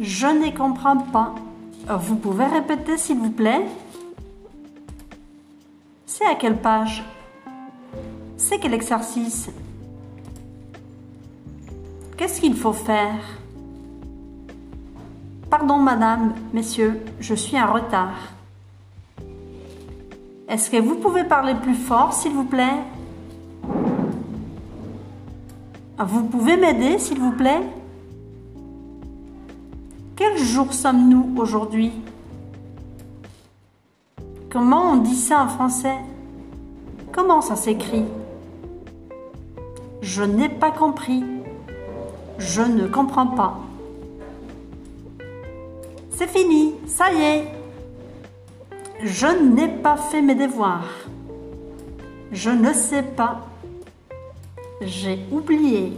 Je ne comprends pas. Vous pouvez répéter s'il vous plaît? C'est à quelle page? C'est quel exercice? Qu'est-ce qu'il faut faire? Pardon madame, messieurs, je suis en retard. Est-ce que vous pouvez parler plus fort s'il vous plaît? Vous pouvez m'aider s'il vous plaît? Quel jour sommes-nous aujourd'hui? Comment on dit ça en français? Comment ça s'écrit? Je n'ai pas compris. Je ne comprends pas. C'est fini, ça y est. Je n'ai pas fait mes devoirs. Je ne sais pas. J'ai oublié.